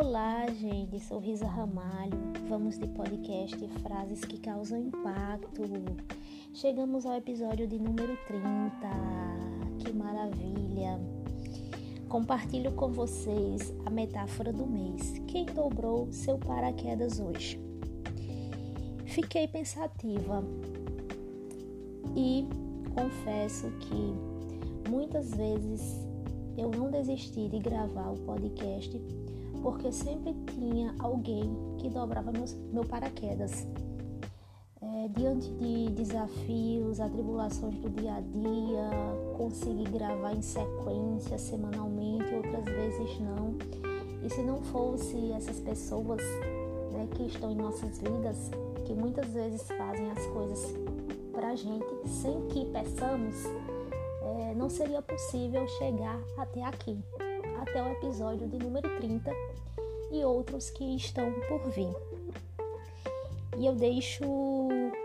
Olá, gente, sou Risa Ramalho. Vamos de podcast Frases que causam impacto. Chegamos ao episódio de número 30. Que maravilha! Compartilho com vocês a metáfora do mês. Quem dobrou seu paraquedas hoje? Fiquei pensativa e confesso que muitas vezes eu não desisti de gravar o podcast porque sempre tinha alguém que dobrava meus, meu paraquedas. É, diante de desafios, atribulações do dia a dia, consegui gravar em sequência, semanalmente, outras vezes não. E se não fosse essas pessoas né, que estão em nossas vidas, que muitas vezes fazem as coisas pra gente sem que peçamos, é, não seria possível chegar até aqui, até o episódio de número 30 e outros que estão por vir. E eu deixo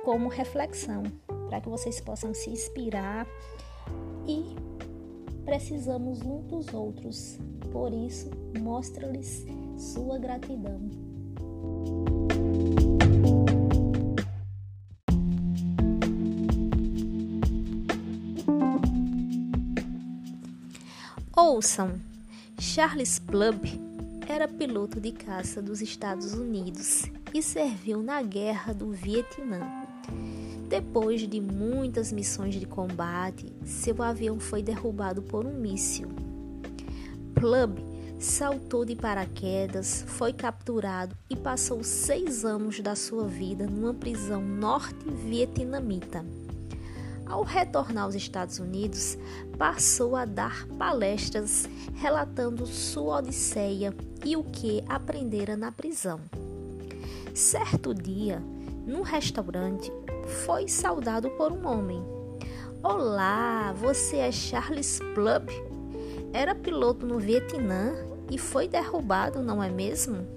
como reflexão para que vocês possam se inspirar e precisamos uns dos outros. Por isso, mostra-lhes sua gratidão. Ouçam, Charles Plubb era piloto de caça dos Estados Unidos e serviu na Guerra do Vietnã. Depois de muitas missões de combate, seu avião foi derrubado por um míssil. Plubb saltou de paraquedas, foi capturado e passou seis anos da sua vida numa prisão norte-vietnamita. Ao retornar aos Estados Unidos, passou a dar palestras relatando sua odisseia e o que aprendera na prisão. Certo dia, num restaurante, foi saudado por um homem. Olá, você é Charles Plubb? Era piloto no Vietnã e foi derrubado, não é mesmo?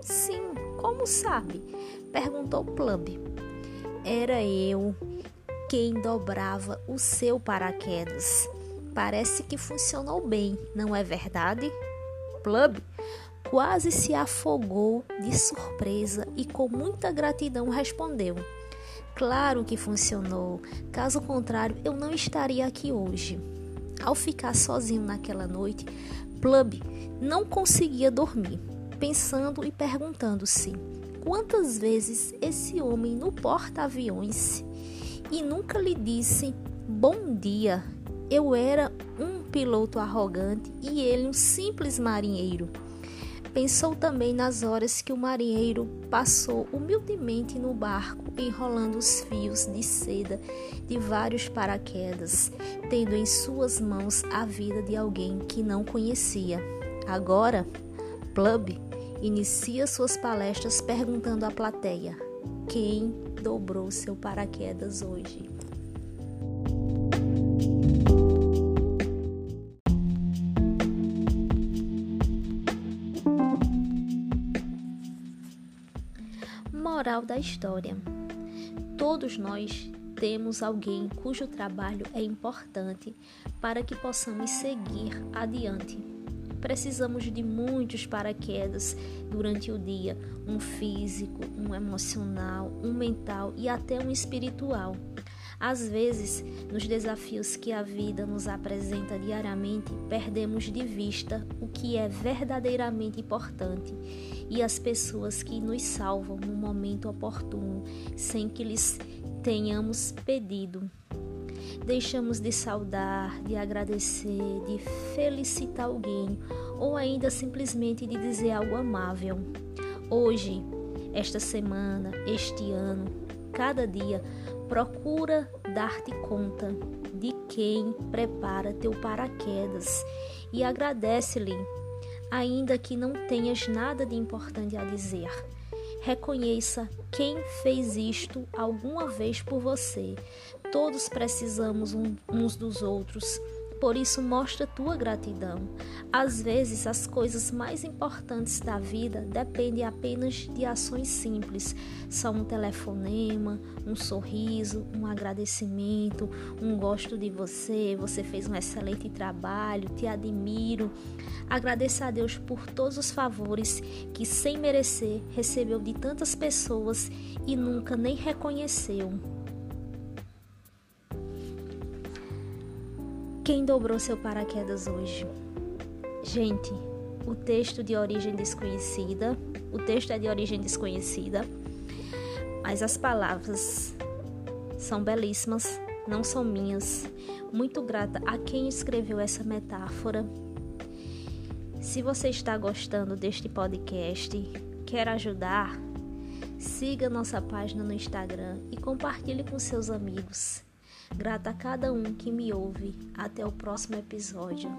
Sim, como sabe? perguntou Plubb. Era eu quem dobrava o seu paraquedas. Parece que funcionou bem, não é verdade? Plub quase se afogou de surpresa e com muita gratidão respondeu: Claro que funcionou, caso contrário eu não estaria aqui hoje. Ao ficar sozinho naquela noite, Plub não conseguia dormir, pensando e perguntando-se quantas vezes esse homem no porta-aviões e nunca lhe disse bom dia. Eu era um piloto arrogante e ele um simples marinheiro. Pensou também nas horas que o marinheiro passou humildemente no barco, enrolando os fios de seda de vários paraquedas, tendo em suas mãos a vida de alguém que não conhecia. Agora, Plub inicia suas palestras perguntando à plateia: quem dobrou seu paraquedas hoje. Moral da história: Todos nós temos alguém cujo trabalho é importante para que possamos seguir adiante Precisamos de muitos paraquedas durante o dia: um físico, um emocional, um mental e até um espiritual. Às vezes, nos desafios que a vida nos apresenta diariamente, perdemos de vista o que é verdadeiramente importante e as pessoas que nos salvam no momento oportuno, sem que lhes tenhamos pedido. Deixamos de saudar, de agradecer, de felicitar alguém ou ainda simplesmente de dizer algo amável. Hoje, esta semana, este ano, cada dia, procura dar-te conta de quem prepara teu paraquedas e agradece-lhe, ainda que não tenhas nada de importante a dizer. Reconheça quem fez isto alguma vez por você. Todos precisamos uns dos outros Por isso, mostra tua gratidão. Às vezes, as coisas mais importantes da vida dependem apenas de ações simples. São um telefonema, um sorriso, um agradecimento, um gosto de você, você fez um excelente trabalho, te admiro. Agradeça a Deus por todos os favores que, sem merecer, recebeu de tantas pessoas e nunca nem reconheceu. Quem dobrou seu paraquedas hoje? Gente, o texto de origem desconhecida, o texto é de origem desconhecida, mas as palavras são belíssimas, não são minhas. Muito grata a quem escreveu essa metáfora. Se você está gostando deste podcast, quer ajudar, siga nossa página no Instagram e compartilhe com seus amigos. Grata a cada um que me ouve. Até o próximo episódio.